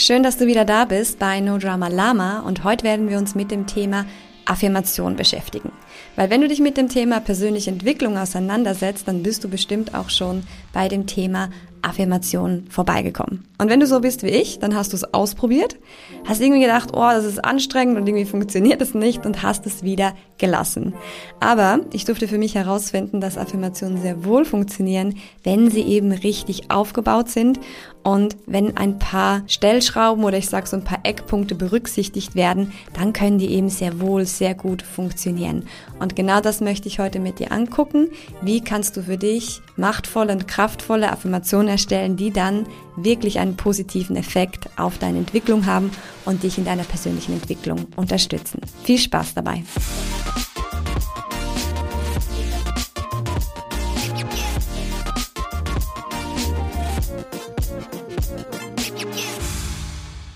Schön, dass du wieder da bist bei No Drama Lama und heute werden wir uns mit dem Thema Affirmation beschäftigen. Weil wenn du dich mit dem Thema persönliche Entwicklung auseinandersetzt, dann bist du bestimmt auch schon bei dem Thema Affirmation vorbeigekommen. Und wenn du so bist wie ich, dann hast du es ausprobiert, hast irgendwie gedacht, oh, das ist anstrengend und irgendwie funktioniert es nicht und hast es wieder gelassen. Aber ich durfte für mich herausfinden, dass Affirmationen sehr wohl funktionieren, wenn sie eben richtig aufgebaut sind und wenn ein paar Stellschrauben oder ich sage so ein paar Eckpunkte berücksichtigt werden, dann können die eben sehr wohl, sehr gut funktionieren. Und genau das möchte ich heute mit dir angucken. Wie kannst du für dich machtvolle und kraftvolle Affirmationen erstellen, die dann wirklich einen positiven Effekt auf deine Entwicklung haben und dich in deiner persönlichen Entwicklung unterstützen. Viel Spaß dabei!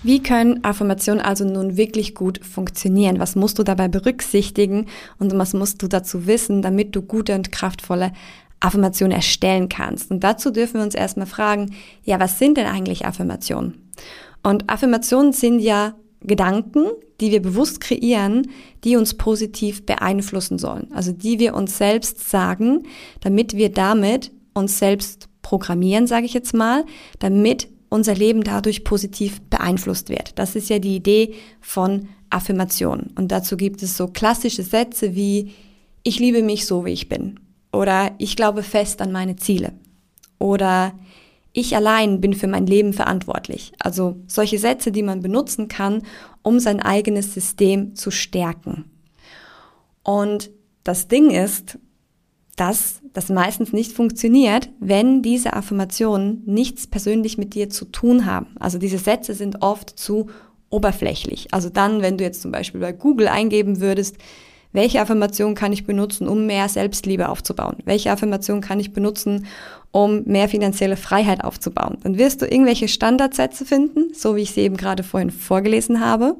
Wie können Affirmationen also nun wirklich gut funktionieren? Was musst du dabei berücksichtigen und was musst du dazu wissen, damit du gute und kraftvolle Affirmationen erstellen kannst? Und dazu dürfen wir uns erstmal fragen, ja, was sind denn eigentlich Affirmationen? Und Affirmationen sind ja Gedanken, die wir bewusst kreieren, die uns positiv beeinflussen sollen. Also die wir uns selbst sagen, damit wir damit uns selbst programmieren, sage ich jetzt mal, damit unser Leben dadurch positiv beeinflusst wird. Das ist ja die Idee von Affirmation. Und dazu gibt es so klassische Sätze wie ich liebe mich so, wie ich bin. Oder ich glaube fest an meine Ziele. Oder ich allein bin für mein Leben verantwortlich. Also solche Sätze, die man benutzen kann, um sein eigenes System zu stärken. Und das Ding ist, dass das meistens nicht funktioniert, wenn diese Affirmationen nichts persönlich mit dir zu tun haben. Also diese Sätze sind oft zu oberflächlich. Also dann, wenn du jetzt zum Beispiel bei Google eingeben würdest, welche Affirmation kann ich benutzen, um mehr Selbstliebe aufzubauen? Welche Affirmation kann ich benutzen, um mehr finanzielle Freiheit aufzubauen? Dann wirst du irgendwelche Standardsätze finden, so wie ich sie eben gerade vorhin vorgelesen habe.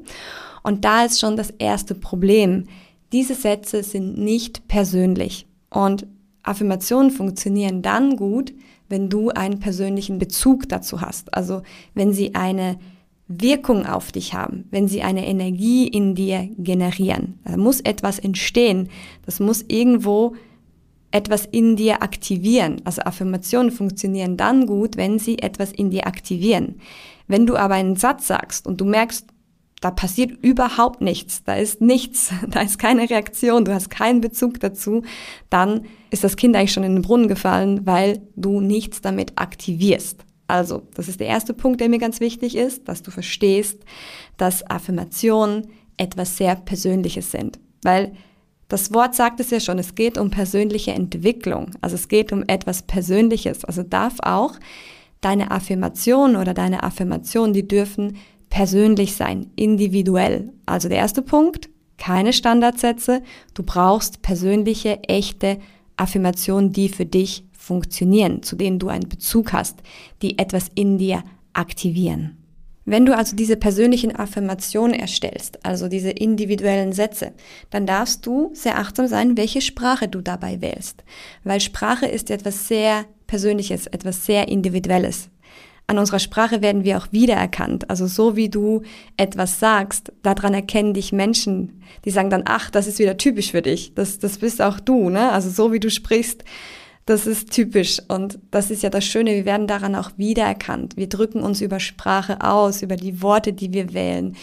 Und da ist schon das erste Problem. Diese Sätze sind nicht persönlich. Und Affirmationen funktionieren dann gut, wenn du einen persönlichen Bezug dazu hast. Also wenn sie eine Wirkung auf dich haben, wenn sie eine Energie in dir generieren. Da muss etwas entstehen. Das muss irgendwo etwas in dir aktivieren. Also Affirmationen funktionieren dann gut, wenn sie etwas in dir aktivieren. Wenn du aber einen Satz sagst und du merkst, da passiert überhaupt nichts, da ist nichts, da ist keine Reaktion, du hast keinen Bezug dazu, dann ist das Kind eigentlich schon in den Brunnen gefallen, weil du nichts damit aktivierst. Also, das ist der erste Punkt, der mir ganz wichtig ist, dass du verstehst, dass Affirmationen etwas sehr Persönliches sind. Weil das Wort sagt es ja schon, es geht um persönliche Entwicklung. Also es geht um etwas Persönliches. Also darf auch deine Affirmation oder deine Affirmation, die dürfen persönlich sein, individuell. Also der erste Punkt, keine Standardsätze. Du brauchst persönliche, echte Affirmationen, die für dich funktionieren, zu denen du einen Bezug hast, die etwas in dir aktivieren. Wenn du also diese persönlichen Affirmationen erstellst, also diese individuellen Sätze, dann darfst du sehr achtsam sein, welche Sprache du dabei wählst. Weil Sprache ist etwas sehr Persönliches, etwas sehr Individuelles an unserer Sprache werden wir auch wiedererkannt. Also so wie du etwas sagst, daran erkennen dich Menschen, die sagen dann, ach, das ist wieder typisch für dich. Das, das bist auch du, ne? Also so wie du sprichst, das ist typisch. Und das ist ja das Schöne, wir werden daran auch wiedererkannt. Wir drücken uns über Sprache aus, über die Worte, die wir wählen.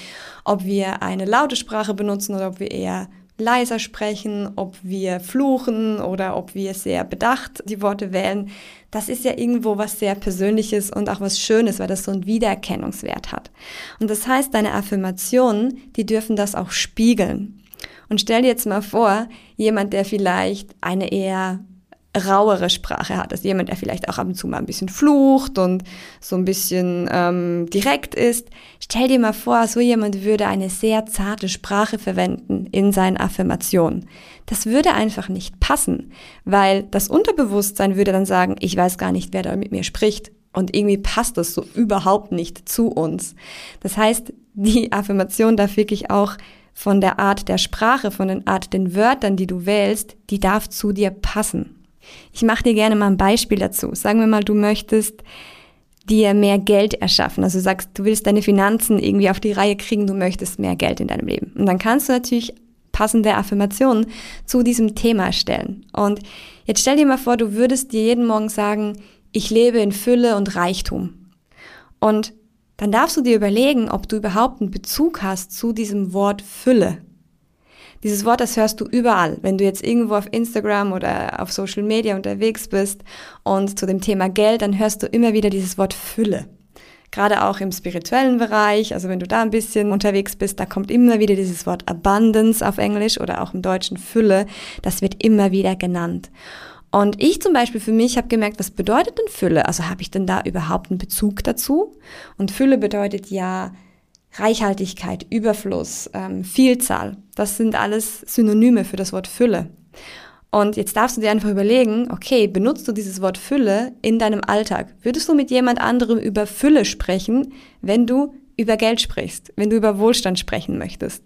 Ob wir eine laute Sprache benutzen oder ob wir eher leiser sprechen, ob wir fluchen oder ob wir sehr bedacht die Worte wählen. Das ist ja irgendwo was sehr Persönliches und auch was Schönes, weil das so einen Wiedererkennungswert hat. Und das heißt, deine Affirmationen, die dürfen das auch spiegeln. Und stell dir jetzt mal vor, jemand, der vielleicht eine eher rauere Sprache hat. Also jemand, der vielleicht auch ab und zu mal ein bisschen flucht und so ein bisschen ähm, direkt ist. Stell dir mal vor, so jemand würde eine sehr zarte Sprache verwenden in seinen Affirmationen. Das würde einfach nicht passen, weil das Unterbewusstsein würde dann sagen, ich weiß gar nicht, wer da mit mir spricht. Und irgendwie passt das so überhaupt nicht zu uns. Das heißt, die Affirmation darf wirklich auch von der Art der Sprache, von der Art den Wörtern, die du wählst, die darf zu dir passen. Ich mache dir gerne mal ein Beispiel dazu. Sagen wir mal, du möchtest dir mehr Geld erschaffen. Also du sagst, du willst deine Finanzen irgendwie auf die Reihe kriegen, du möchtest mehr Geld in deinem Leben. Und dann kannst du natürlich passende Affirmationen zu diesem Thema stellen. Und jetzt stell dir mal vor, du würdest dir jeden Morgen sagen, ich lebe in Fülle und Reichtum. Und dann darfst du dir überlegen, ob du überhaupt einen Bezug hast zu diesem Wort Fülle. Dieses Wort, das hörst du überall. Wenn du jetzt irgendwo auf Instagram oder auf Social Media unterwegs bist und zu dem Thema Geld, dann hörst du immer wieder dieses Wort Fülle. Gerade auch im spirituellen Bereich, also wenn du da ein bisschen unterwegs bist, da kommt immer wieder dieses Wort Abundance auf Englisch oder auch im Deutschen Fülle. Das wird immer wieder genannt. Und ich zum Beispiel für mich habe gemerkt, was bedeutet denn Fülle? Also habe ich denn da überhaupt einen Bezug dazu? Und Fülle bedeutet ja Reichhaltigkeit, Überfluss, ähm, Vielzahl. Das sind alles Synonyme für das Wort Fülle. Und jetzt darfst du dir einfach überlegen, okay, benutzt du dieses Wort Fülle in deinem Alltag? Würdest du mit jemand anderem über Fülle sprechen, wenn du über Geld sprichst, wenn du über Wohlstand sprechen möchtest?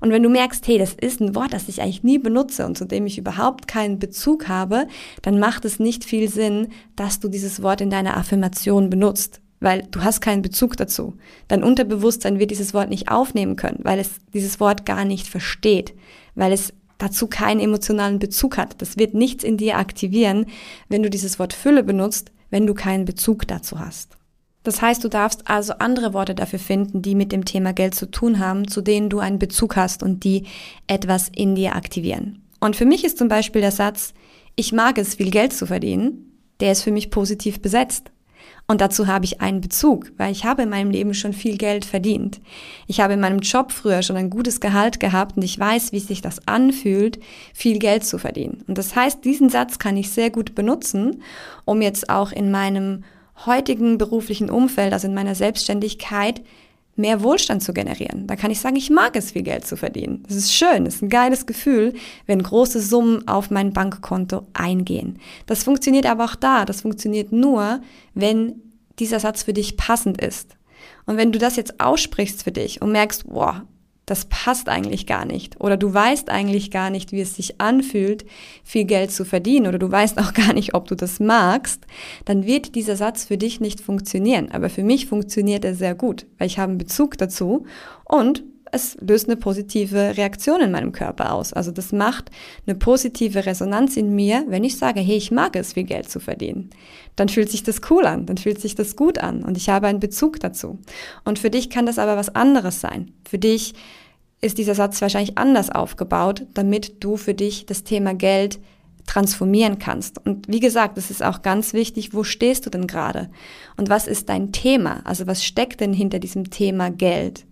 Und wenn du merkst, hey, das ist ein Wort, das ich eigentlich nie benutze und zu dem ich überhaupt keinen Bezug habe, dann macht es nicht viel Sinn, dass du dieses Wort in deiner Affirmation benutzt, weil du hast keinen Bezug dazu. Dein Unterbewusstsein wird dieses Wort nicht aufnehmen können, weil es dieses Wort gar nicht versteht, weil es dazu keinen emotionalen Bezug hat. Das wird nichts in dir aktivieren, wenn du dieses Wort Fülle benutzt, wenn du keinen Bezug dazu hast. Das heißt, du darfst also andere Worte dafür finden, die mit dem Thema Geld zu tun haben, zu denen du einen Bezug hast und die etwas in dir aktivieren. Und für mich ist zum Beispiel der Satz, ich mag es, viel Geld zu verdienen, der ist für mich positiv besetzt. Und dazu habe ich einen Bezug, weil ich habe in meinem Leben schon viel Geld verdient. Ich habe in meinem Job früher schon ein gutes Gehalt gehabt und ich weiß, wie sich das anfühlt, viel Geld zu verdienen. Und das heißt, diesen Satz kann ich sehr gut benutzen, um jetzt auch in meinem heutigen beruflichen Umfeld, also in meiner Selbstständigkeit, mehr Wohlstand zu generieren. Da kann ich sagen, ich mag es, viel Geld zu verdienen. Das ist schön, das ist ein geiles Gefühl, wenn große Summen auf mein Bankkonto eingehen. Das funktioniert aber auch da. Das funktioniert nur, wenn dieser Satz für dich passend ist. Und wenn du das jetzt aussprichst für dich und merkst, boah, das passt eigentlich gar nicht. Oder du weißt eigentlich gar nicht, wie es sich anfühlt, viel Geld zu verdienen. Oder du weißt auch gar nicht, ob du das magst. Dann wird dieser Satz für dich nicht funktionieren. Aber für mich funktioniert er sehr gut, weil ich habe einen Bezug dazu und es löst eine positive Reaktion in meinem Körper aus. Also das macht eine positive Resonanz in mir, wenn ich sage, hey, ich mag es, viel Geld zu verdienen. Dann fühlt sich das cool an, dann fühlt sich das gut an und ich habe einen Bezug dazu. Und für dich kann das aber was anderes sein. Für dich ist dieser Satz wahrscheinlich anders aufgebaut, damit du für dich das Thema Geld transformieren kannst. Und wie gesagt, es ist auch ganz wichtig, wo stehst du denn gerade? Und was ist dein Thema? Also was steckt denn hinter diesem Thema Geld?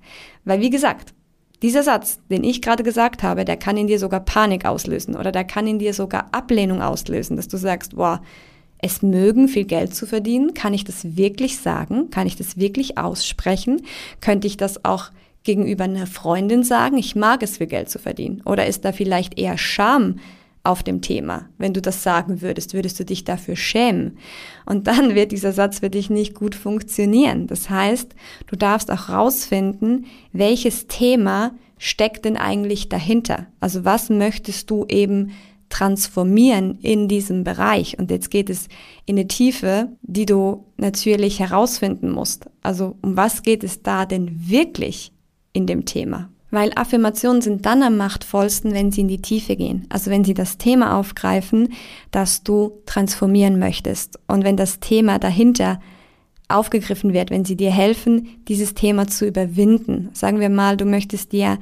Weil wie gesagt, dieser Satz, den ich gerade gesagt habe, der kann in dir sogar Panik auslösen oder der kann in dir sogar Ablehnung auslösen, dass du sagst, boah, es mögen, viel Geld zu verdienen. Kann ich das wirklich sagen? Kann ich das wirklich aussprechen? Könnte ich das auch gegenüber einer Freundin sagen, ich mag es, viel Geld zu verdienen? Oder ist da vielleicht eher Scham auf dem Thema? Wenn du das sagen würdest, würdest du dich dafür schämen? Und dann wird dieser Satz für dich nicht gut funktionieren. Das heißt, du darfst auch rausfinden, welches Thema steckt denn eigentlich dahinter? Also was möchtest du eben transformieren in diesem Bereich. Und jetzt geht es in eine Tiefe, die du natürlich herausfinden musst. Also um was geht es da denn wirklich? in dem Thema. Weil Affirmationen sind dann am machtvollsten, wenn sie in die Tiefe gehen. Also wenn sie das Thema aufgreifen, das du transformieren möchtest. Und wenn das Thema dahinter aufgegriffen wird, wenn sie dir helfen, dieses Thema zu überwinden. Sagen wir mal, du möchtest dir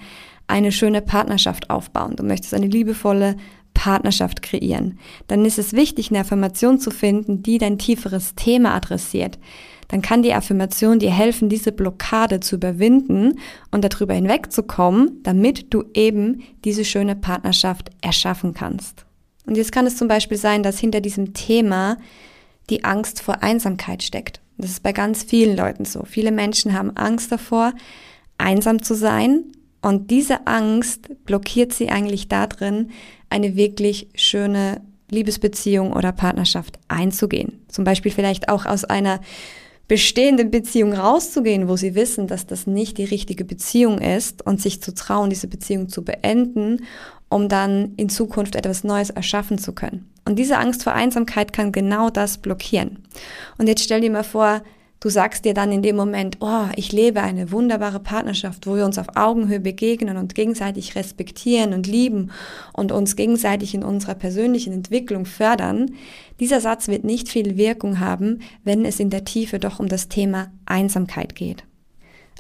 eine schöne Partnerschaft aufbauen. Du möchtest eine liebevolle Partnerschaft kreieren. Dann ist es wichtig, eine Affirmation zu finden, die dein tieferes Thema adressiert dann kann die Affirmation dir helfen, diese Blockade zu überwinden und darüber hinwegzukommen, damit du eben diese schöne Partnerschaft erschaffen kannst. Und jetzt kann es zum Beispiel sein, dass hinter diesem Thema die Angst vor Einsamkeit steckt. Das ist bei ganz vielen Leuten so. Viele Menschen haben Angst davor, einsam zu sein. Und diese Angst blockiert sie eigentlich darin, eine wirklich schöne Liebesbeziehung oder Partnerschaft einzugehen. Zum Beispiel vielleicht auch aus einer bestehenden Beziehung rauszugehen, wo sie wissen, dass das nicht die richtige Beziehung ist und sich zu trauen, diese Beziehung zu beenden, um dann in Zukunft etwas Neues erschaffen zu können. Und diese Angst vor Einsamkeit kann genau das blockieren. Und jetzt stell dir mal vor, Du sagst dir dann in dem Moment, oh, ich lebe eine wunderbare Partnerschaft, wo wir uns auf Augenhöhe begegnen und gegenseitig respektieren und lieben und uns gegenseitig in unserer persönlichen Entwicklung fördern. Dieser Satz wird nicht viel Wirkung haben, wenn es in der Tiefe doch um das Thema Einsamkeit geht.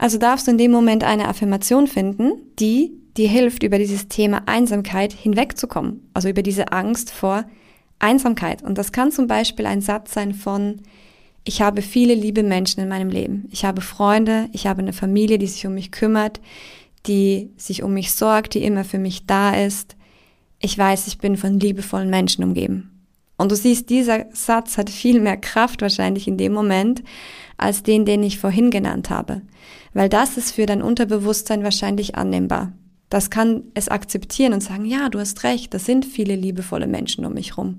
Also darfst du in dem Moment eine Affirmation finden, die dir hilft, über dieses Thema Einsamkeit hinwegzukommen. Also über diese Angst vor Einsamkeit. Und das kann zum Beispiel ein Satz sein von, ich habe viele liebe Menschen in meinem Leben. Ich habe Freunde, ich habe eine Familie, die sich um mich kümmert, die sich um mich sorgt, die immer für mich da ist. Ich weiß, ich bin von liebevollen Menschen umgeben. Und du siehst, dieser Satz hat viel mehr Kraft wahrscheinlich in dem Moment als den, den ich vorhin genannt habe. Weil das ist für dein Unterbewusstsein wahrscheinlich annehmbar. Das kann es akzeptieren und sagen, ja, du hast recht, das sind viele liebevolle Menschen um mich rum.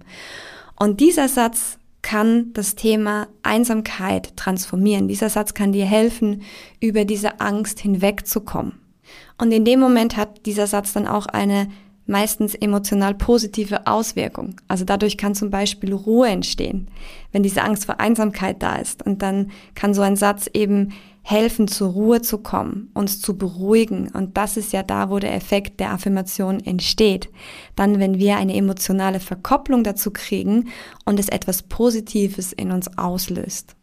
Und dieser Satz kann das Thema Einsamkeit transformieren. Dieser Satz kann dir helfen, über diese Angst hinwegzukommen. Und in dem Moment hat dieser Satz dann auch eine meistens emotional positive Auswirkung. Also dadurch kann zum Beispiel Ruhe entstehen, wenn diese Angst vor Einsamkeit da ist. Und dann kann so ein Satz eben helfen, zur Ruhe zu kommen, uns zu beruhigen. Und das ist ja da, wo der Effekt der Affirmation entsteht. Dann, wenn wir eine emotionale Verkopplung dazu kriegen und es etwas Positives in uns auslöst.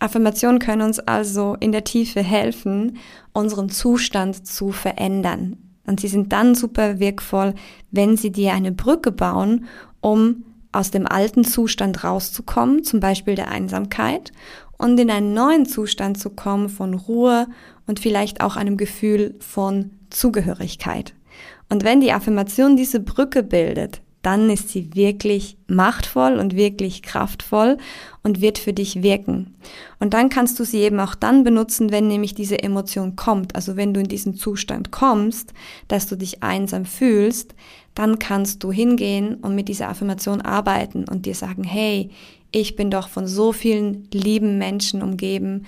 Affirmationen können uns also in der Tiefe helfen, unseren Zustand zu verändern. Und sie sind dann super wirkvoll, wenn sie dir eine Brücke bauen, um aus dem alten Zustand rauszukommen, zum Beispiel der Einsamkeit, und in einen neuen Zustand zu kommen von Ruhe und vielleicht auch einem Gefühl von Zugehörigkeit. Und wenn die Affirmation diese Brücke bildet, dann ist sie wirklich machtvoll und wirklich kraftvoll und wird für dich wirken. Und dann kannst du sie eben auch dann benutzen, wenn nämlich diese Emotion kommt. Also wenn du in diesen Zustand kommst, dass du dich einsam fühlst, dann kannst du hingehen und mit dieser Affirmation arbeiten und dir sagen, hey, ich bin doch von so vielen lieben Menschen umgeben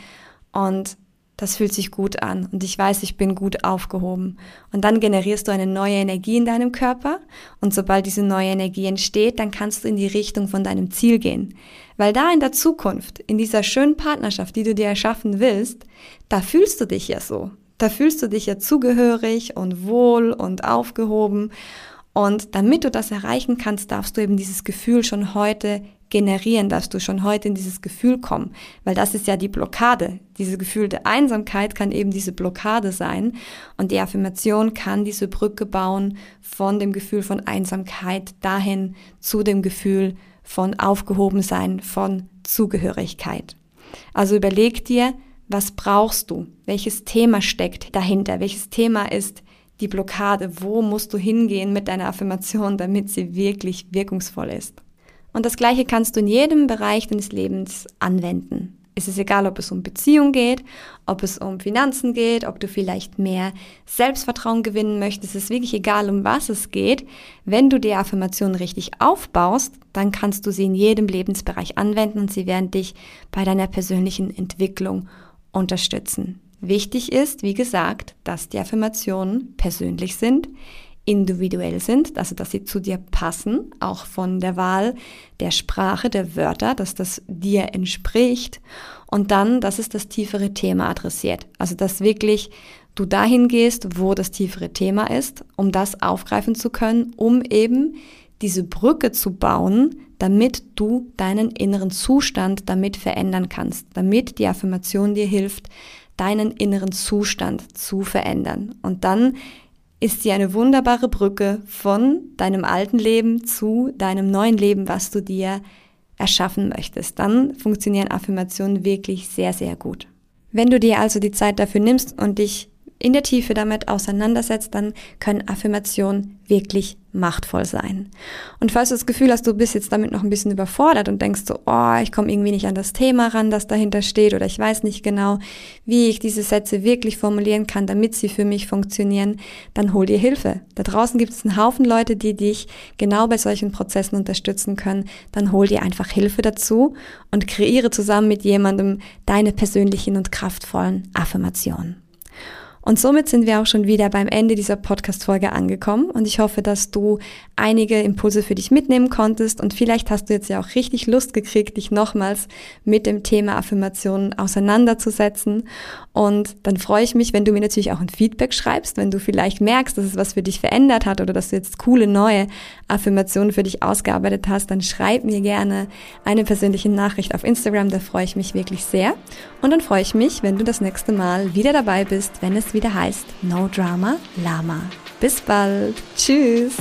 und das fühlt sich gut an und ich weiß, ich bin gut aufgehoben. Und dann generierst du eine neue Energie in deinem Körper und sobald diese neue Energie entsteht, dann kannst du in die Richtung von deinem Ziel gehen. Weil da in der Zukunft, in dieser schönen Partnerschaft, die du dir erschaffen willst, da fühlst du dich ja so. Da fühlst du dich ja zugehörig und wohl und aufgehoben. Und damit du das erreichen kannst, darfst du eben dieses Gefühl schon heute generieren, dass du schon heute in dieses Gefühl kommen, weil das ist ja die Blockade. Diese Gefühl der Einsamkeit kann eben diese Blockade sein und die Affirmation kann diese Brücke bauen von dem Gefühl von Einsamkeit dahin zu dem Gefühl von Aufgehobensein, von Zugehörigkeit. Also überleg dir, was brauchst du? Welches Thema steckt dahinter? Welches Thema ist die Blockade? Wo musst du hingehen mit deiner Affirmation, damit sie wirklich wirkungsvoll ist? Und das Gleiche kannst du in jedem Bereich deines Lebens anwenden. Es ist egal, ob es um Beziehung geht, ob es um Finanzen geht, ob du vielleicht mehr Selbstvertrauen gewinnen möchtest. Es ist wirklich egal, um was es geht. Wenn du die Affirmation richtig aufbaust, dann kannst du sie in jedem Lebensbereich anwenden und sie werden dich bei deiner persönlichen Entwicklung unterstützen. Wichtig ist, wie gesagt, dass die Affirmationen persönlich sind individuell sind, also dass sie zu dir passen, auch von der Wahl der Sprache, der Wörter, dass das dir entspricht und dann, dass es das tiefere Thema adressiert. Also dass wirklich du dahin gehst, wo das tiefere Thema ist, um das aufgreifen zu können, um eben diese Brücke zu bauen, damit du deinen inneren Zustand damit verändern kannst, damit die Affirmation dir hilft, deinen inneren Zustand zu verändern. Und dann ist sie eine wunderbare Brücke von deinem alten Leben zu deinem neuen Leben, was du dir erschaffen möchtest. Dann funktionieren Affirmationen wirklich sehr, sehr gut. Wenn du dir also die Zeit dafür nimmst und dich in der Tiefe damit auseinandersetzt, dann können Affirmationen wirklich machtvoll sein. Und falls du das Gefühl hast, du bist jetzt damit noch ein bisschen überfordert und denkst so, oh, ich komme irgendwie nicht an das Thema ran, das dahinter steht, oder ich weiß nicht genau, wie ich diese Sätze wirklich formulieren kann, damit sie für mich funktionieren, dann hol dir Hilfe. Da draußen gibt es einen Haufen Leute, die dich genau bei solchen Prozessen unterstützen können. Dann hol dir einfach Hilfe dazu und kreiere zusammen mit jemandem deine persönlichen und kraftvollen Affirmationen. Und somit sind wir auch schon wieder beim Ende dieser Podcast-Folge angekommen. Und ich hoffe, dass du einige Impulse für dich mitnehmen konntest. Und vielleicht hast du jetzt ja auch richtig Lust gekriegt, dich nochmals mit dem Thema Affirmationen auseinanderzusetzen. Und dann freue ich mich, wenn du mir natürlich auch ein Feedback schreibst, wenn du vielleicht merkst, dass es was für dich verändert hat oder dass du jetzt coole neue Affirmationen für dich ausgearbeitet hast, dann schreib mir gerne eine persönliche Nachricht auf Instagram, da freue ich mich wirklich sehr. Und dann freue ich mich, wenn du das nächste Mal wieder dabei bist, wenn es wieder heißt No Drama Lama. Bis bald. Tschüss.